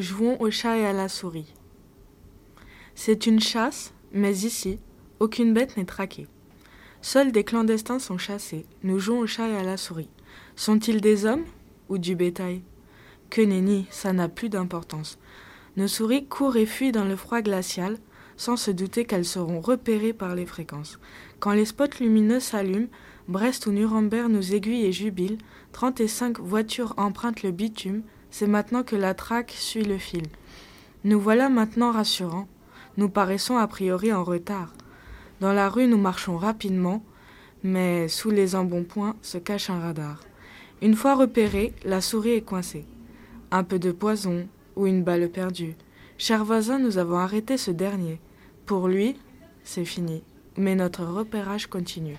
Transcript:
Jouons au chat et à la souris. C'est une chasse, mais ici, aucune bête n'est traquée. Seuls des clandestins sont chassés. Nous jouons au chat et à la souris. Sont-ils des hommes ou du bétail? Que nenni, ça n'a plus d'importance. Nos souris courent et fuient dans le froid glacial, sans se douter qu'elles seront repérées par les fréquences. Quand les spots lumineux s'allument, Brest ou Nuremberg nous aiguillent et jubilent, trente-cinq voitures empruntent le bitume, c'est maintenant que la traque suit le fil. Nous voilà maintenant rassurants. Nous paraissons a priori en retard. Dans la rue, nous marchons rapidement, mais sous les embonpoints se cache un radar. Une fois repérée, la souris est coincée. Un peu de poison ou une balle perdue. Cher voisin, nous avons arrêté ce dernier. Pour lui, c'est fini. Mais notre repérage continue.